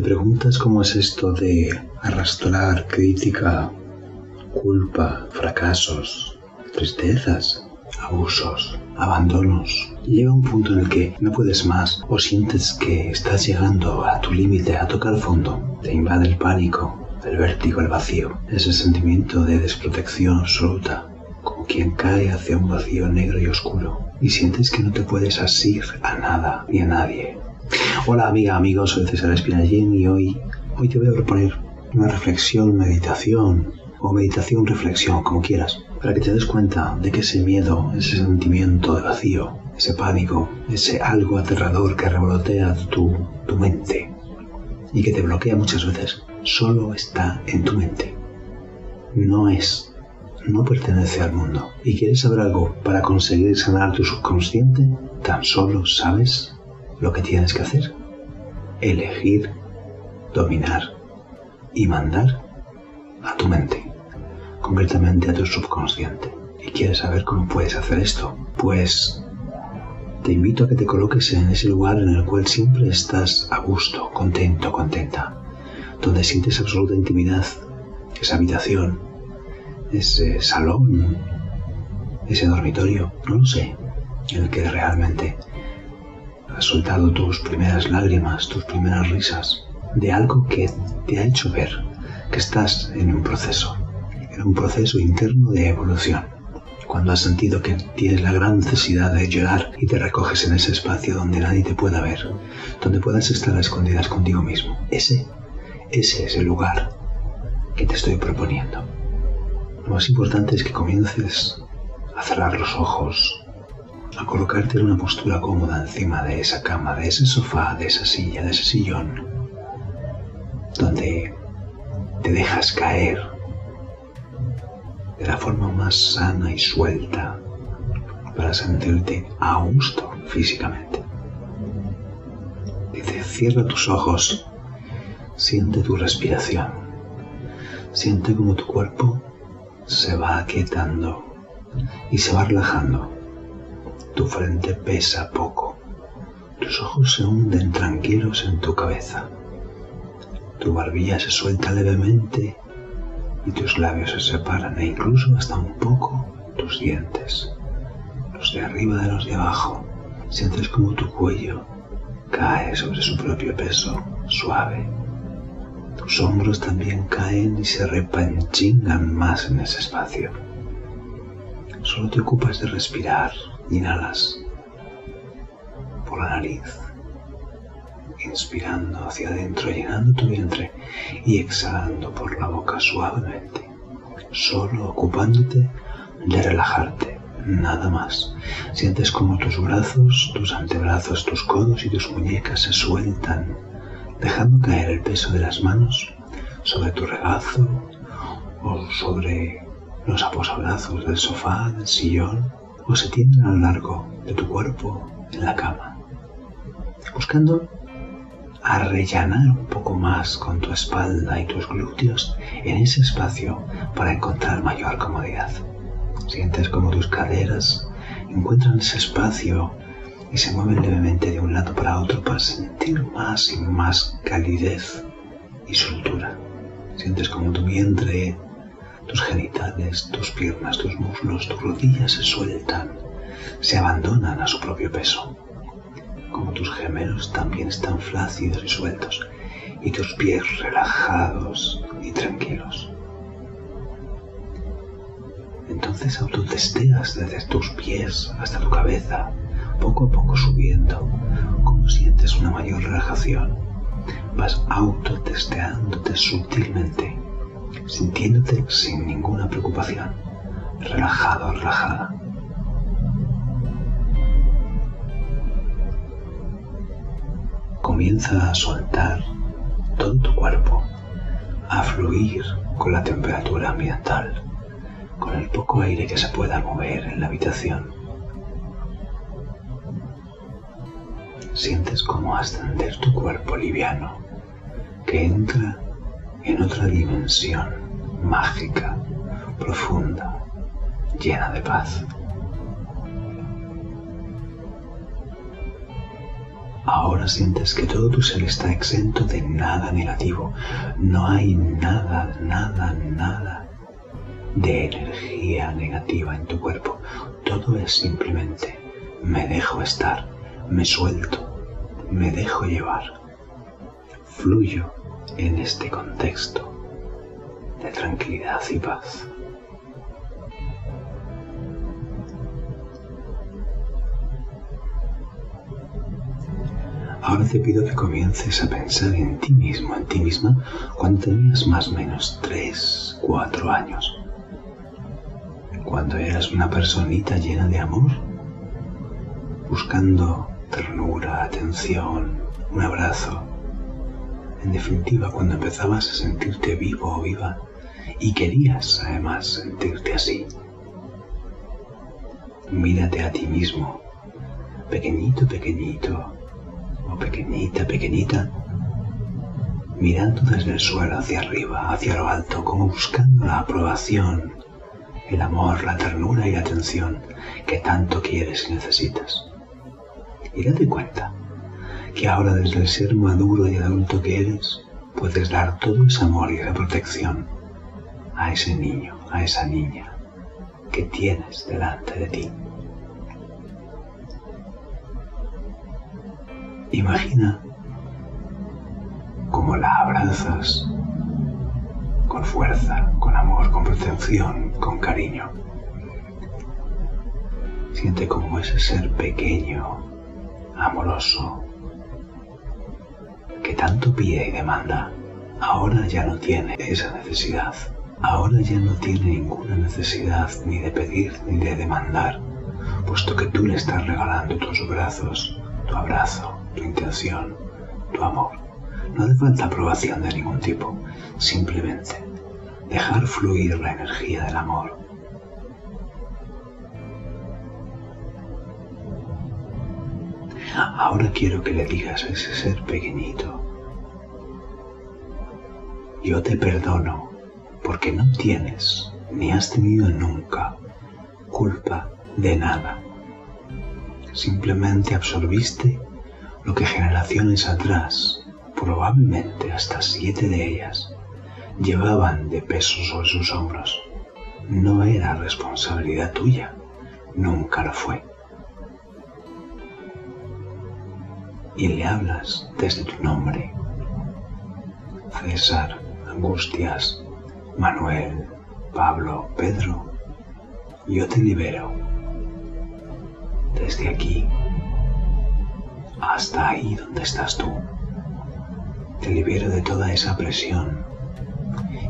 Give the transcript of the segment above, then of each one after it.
¿Te preguntas cómo es esto de arrastrar crítica, culpa, fracasos, tristezas, abusos, abandonos? Llega un punto en el que no puedes más o sientes que estás llegando a tu límite, a tocar fondo. Te invade el pánico, el vértigo, el vacío, ese sentimiento de desprotección absoluta, como quien cae hacia un vacío negro y oscuro, y sientes que no te puedes asir a nada ni a nadie. Hola amiga, amigos, soy César Espinallín y hoy, hoy te voy a proponer una reflexión, meditación, o meditación, reflexión, como quieras, para que te des cuenta de que ese miedo, ese sentimiento de vacío, ese pánico, ese algo aterrador que revolotea tu, tu mente y que te bloquea muchas veces, solo está en tu mente. No es, no pertenece al mundo. ¿Y quieres saber algo para conseguir sanar tu subconsciente? Tan solo sabes lo que tienes que hacer. Elegir, dominar y mandar a tu mente, concretamente a tu subconsciente. ¿Y quieres saber cómo puedes hacer esto? Pues te invito a que te coloques en ese lugar en el cual siempre estás a gusto, contento, contenta, donde sientes absoluta intimidad, esa habitación, ese salón, ese dormitorio, no lo sé, en el que realmente has soltado tus primeras lágrimas, tus primeras risas, de algo que te ha hecho ver que estás en un proceso, en un proceso interno de evolución. Cuando has sentido que tienes la gran necesidad de llorar y te recoges en ese espacio donde nadie te pueda ver, donde puedas estar a escondidas contigo mismo. Ese, ese es el lugar que te estoy proponiendo. Lo más importante es que comiences a cerrar los ojos, a colocarte en una postura cómoda encima de esa cama, de ese sofá, de esa silla, de ese sillón, donde te dejas caer de la forma más sana y suelta para sentirte a gusto físicamente. Dice, cierra tus ojos, siente tu respiración, siente como tu cuerpo se va aquietando y se va relajando. Tu frente pesa poco, tus ojos se hunden tranquilos en tu cabeza, tu barbilla se suelta levemente y tus labios se separan e incluso hasta un poco tus dientes, los de arriba de los de abajo. Sientes como tu cuello cae sobre su propio peso, suave. Tus hombros también caen y se repanchingan más en ese espacio. Solo te ocupas de respirar, inhalas por la nariz inspirando hacia adentro, llenando tu vientre y exhalando por la boca suavemente, solo ocupándote de relajarte, nada más. Sientes como tus brazos, tus antebrazos, tus codos y tus muñecas se sueltan, dejando caer el peso de las manos sobre tu regazo o sobre los aposabrazos del sofá, del sillón, se tienden a lo largo de tu cuerpo en la cama, buscando a rellenar un poco más con tu espalda y tus glúteos en ese espacio para encontrar mayor comodidad. Sientes como tus caderas encuentran ese espacio y se mueven levemente de un lado para otro para sentir más y más calidez y soltura. Sientes como tu vientre, tus genitales, tus piernas, tus muslos, tus rodillas se sueltan, se abandonan a su propio peso como tus gemelos también están flácidos y sueltos, y tus pies relajados y tranquilos. Entonces autotesteas desde tus pies hasta tu cabeza, poco a poco subiendo, como sientes una mayor relajación. Vas autotesteándote sutilmente, sintiéndote sin ninguna preocupación, relajado, relajada. comienza a soltar todo tu cuerpo, a fluir con la temperatura ambiental, con el poco aire que se pueda mover en la habitación. Sientes como ascender tu cuerpo liviano, que entra en otra dimensión mágica, profunda, llena de paz. Ahora sientes que todo tu ser está exento de nada negativo. No hay nada, nada, nada de energía negativa en tu cuerpo. Todo es simplemente me dejo estar, me suelto, me dejo llevar. Fluyo en este contexto de tranquilidad y paz. Ahora te pido que comiences a pensar en ti mismo, en ti misma, cuando tenías más o menos 3, 4 años. Cuando eras una personita llena de amor, buscando ternura, atención, un abrazo. En definitiva, cuando empezabas a sentirte vivo o viva y querías además sentirte así. Mírate a ti mismo, pequeñito, pequeñito, pequeñita, pequeñita, mirando desde el suelo hacia arriba, hacia lo alto, como buscando la aprobación, el amor, la ternura y la atención que tanto quieres y necesitas. Y date cuenta que ahora desde el ser maduro y adulto que eres, puedes dar todo ese amor y esa protección a ese niño, a esa niña que tienes delante de ti. Imagina cómo la abrazas con fuerza, con amor, con protección, con cariño. Siente como ese ser pequeño, amoroso, que tanto pide y demanda, ahora ya no tiene esa necesidad. Ahora ya no tiene ninguna necesidad ni de pedir ni de demandar, puesto que tú le estás regalando tus brazos, tu abrazo, tu intención, tu amor. No hace falta aprobación de ningún tipo, simplemente dejar fluir la energía del amor. Ahora quiero que le digas a ese ser pequeñito, yo te perdono porque no tienes ni has tenido nunca culpa de nada. Simplemente absorbiste lo que generaciones atrás, probablemente hasta siete de ellas, llevaban de peso sobre sus hombros. No era responsabilidad tuya, nunca lo fue. Y le hablas desde tu nombre. César, Angustias, Manuel, Pablo, Pedro, yo te libero. Desde aquí hasta ahí donde estás tú. Te libero de toda esa presión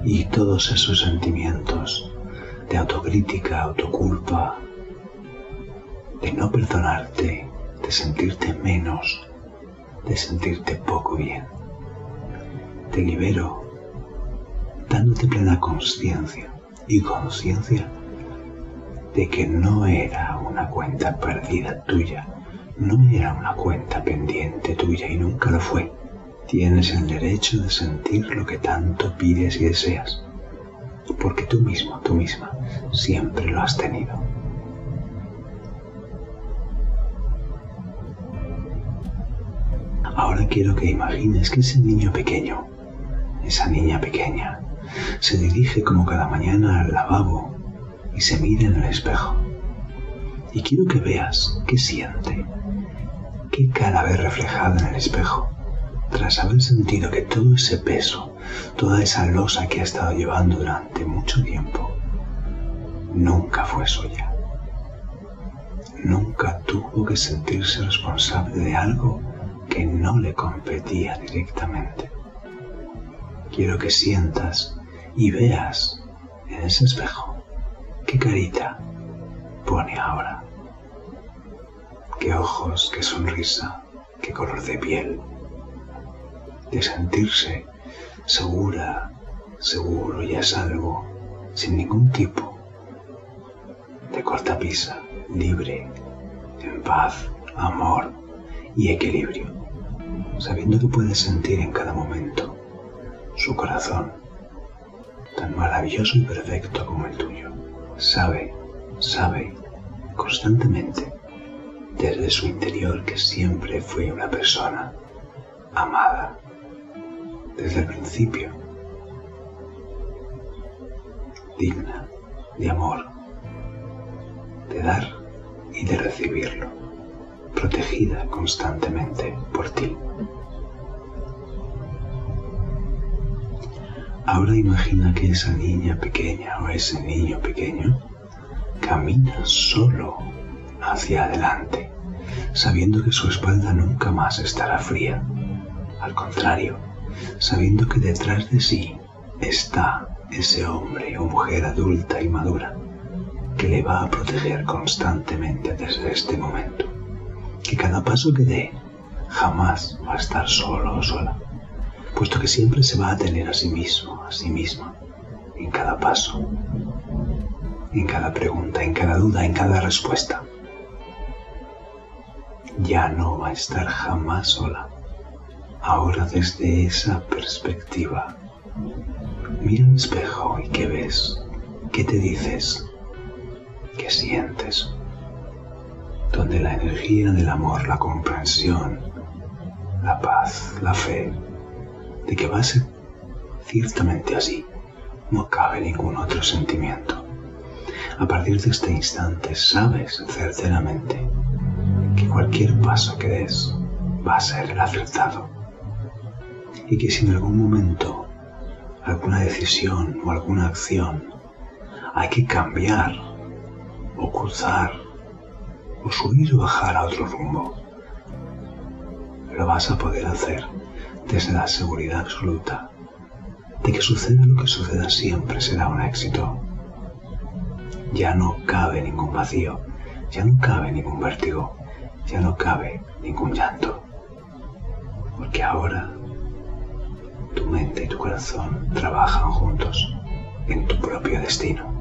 y todos esos sentimientos de autocrítica, autoculpa, de no perdonarte, de sentirte menos, de sentirte poco bien. Te libero dándote plena conciencia y conciencia de que no era una cuenta perdida tuya, no era una cuenta pendiente tuya y nunca lo fue. Tienes el derecho de sentir lo que tanto pides y deseas, porque tú mismo, tú misma, siempre lo has tenido. Quiero que imagines que ese niño pequeño, esa niña pequeña, se dirige como cada mañana al lavabo y se mira en el espejo. Y quiero que veas qué siente, qué cara ve reflejada en el espejo, tras haber sentido que todo ese peso, toda esa losa que ha estado llevando durante mucho tiempo, nunca fue suya. Nunca tuvo que sentirse responsable de algo que no le competía directamente. Quiero que sientas y veas en ese espejo qué carita pone ahora. Qué ojos, qué sonrisa, qué color de piel, de sentirse segura, seguro y a salvo, sin ningún tipo de cortapisa, libre, en paz, amor y equilibrio, sabiendo que puede sentir en cada momento su corazón, tan maravilloso y perfecto como el tuyo. Sabe, sabe constantemente desde su interior que siempre fue una persona amada desde el principio, digna de amor, de dar y de recibirlo, protegida constantemente por Ahora imagina que esa niña pequeña o ese niño pequeño camina solo hacia adelante, sabiendo que su espalda nunca más estará fría. Al contrario, sabiendo que detrás de sí está ese hombre o mujer adulta y madura que le va a proteger constantemente desde este momento. Que cada paso que dé jamás va a estar solo o sola puesto que siempre se va a tener a sí mismo, a sí misma, en cada paso, en cada pregunta, en cada duda, en cada respuesta. Ya no va a estar jamás sola. Ahora desde esa perspectiva, mira al espejo y qué ves, qué te dices, qué sientes, donde la energía del amor, la comprensión, la paz, la fe, de que va a ser ciertamente así. No cabe ningún otro sentimiento. A partir de este instante sabes certeramente que cualquier paso que des va a ser el acertado. Y que si en algún momento alguna decisión o alguna acción hay que cambiar o cruzar o subir o bajar a otro rumbo, lo vas a poder hacer desde la seguridad absoluta de que suceda lo que suceda siempre será un éxito. Ya no cabe ningún vacío, ya no cabe ningún vértigo, ya no cabe ningún llanto, porque ahora tu mente y tu corazón trabajan juntos en tu propio destino.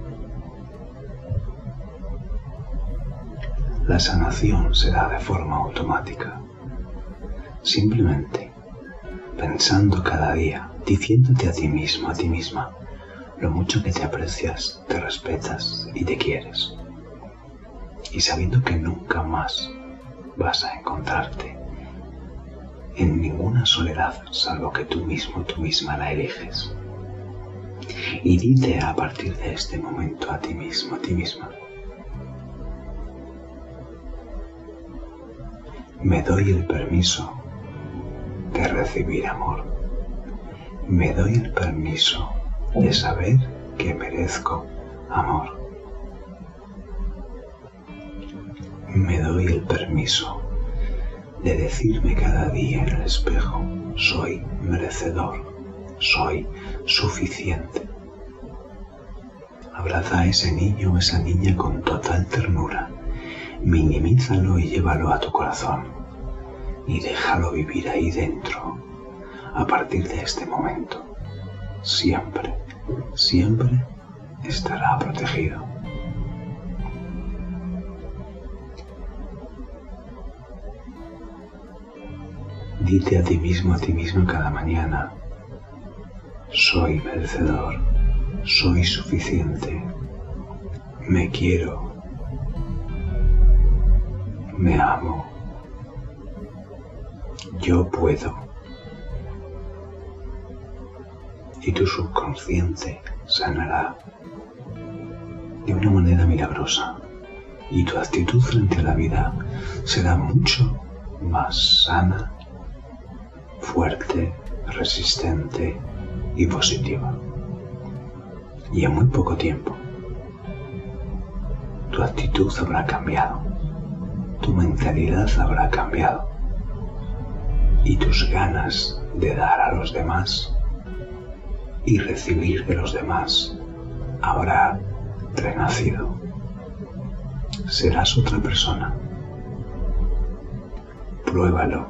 La sanación se da de forma automática. Simplemente pensando cada día, diciéndote a ti mismo, a ti misma, lo mucho que te aprecias, te respetas y te quieres. Y sabiendo que nunca más vas a encontrarte en ninguna soledad salvo que tú mismo, tú misma la eliges. Y dite a partir de este momento a ti mismo, a ti misma, me doy el permiso de recibir amor. Me doy el permiso de saber que merezco amor. Me doy el permiso de decirme cada día en el espejo, soy merecedor, soy suficiente. Abraza a ese niño o esa niña con total ternura, minimízalo y llévalo a tu corazón y déjalo vivir ahí dentro a partir de este momento. Siempre, siempre estará protegido. Dite a ti mismo, a ti mismo cada mañana, soy merecedor, soy suficiente, me quiero, me amo yo puedo. Y tu subconsciente sanará de una manera milagrosa y tu actitud frente a la vida será mucho más sana, fuerte, resistente y positiva. Y en muy poco tiempo tu actitud habrá cambiado, tu mentalidad habrá cambiado y tus ganas de dar a los demás y recibir de los demás habrá renacido. Serás otra persona. Pruébalo.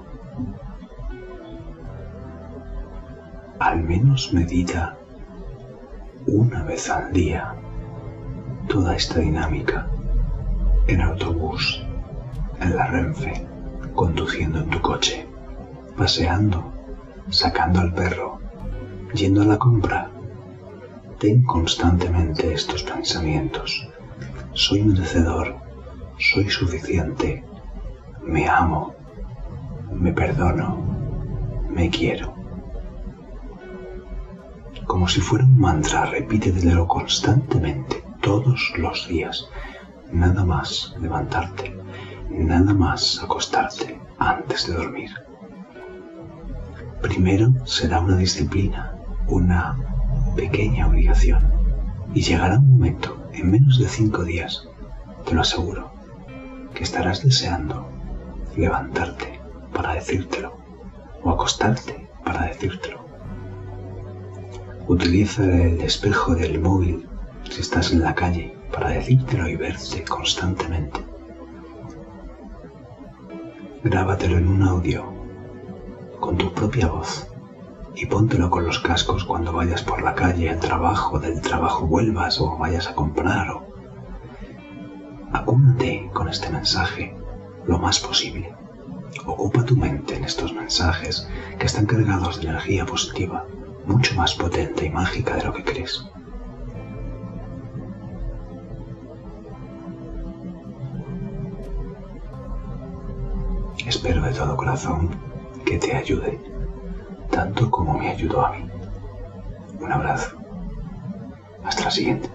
Al menos medita una vez al día toda esta dinámica en autobús, en la Renfe, conduciendo en tu coche paseando, sacando al perro, yendo a la compra. Ten constantemente estos pensamientos. Soy merecedor, soy suficiente, me amo, me perdono, me quiero. Como si fuera un mantra, repítetelo constantemente, todos los días. Nada más levantarte, nada más acostarte antes de dormir. Primero será una disciplina, una pequeña obligación. Y llegará un momento, en menos de cinco días, te lo aseguro, que estarás deseando levantarte para decírtelo o acostarte para decírtelo. Utiliza el espejo del móvil si estás en la calle para decírtelo y verte constantemente. Grábatelo en un audio con tu propia voz y póntelo con los cascos cuando vayas por la calle al trabajo, del trabajo vuelvas o vayas a comprar o... Con este mensaje lo más posible. Ocupa tu mente en estos mensajes que están cargados de energía positiva, mucho más potente y mágica de lo que crees. Espero de todo corazón que te ayude, tanto como me ayudó a mí. Un abrazo. Hasta la siguiente.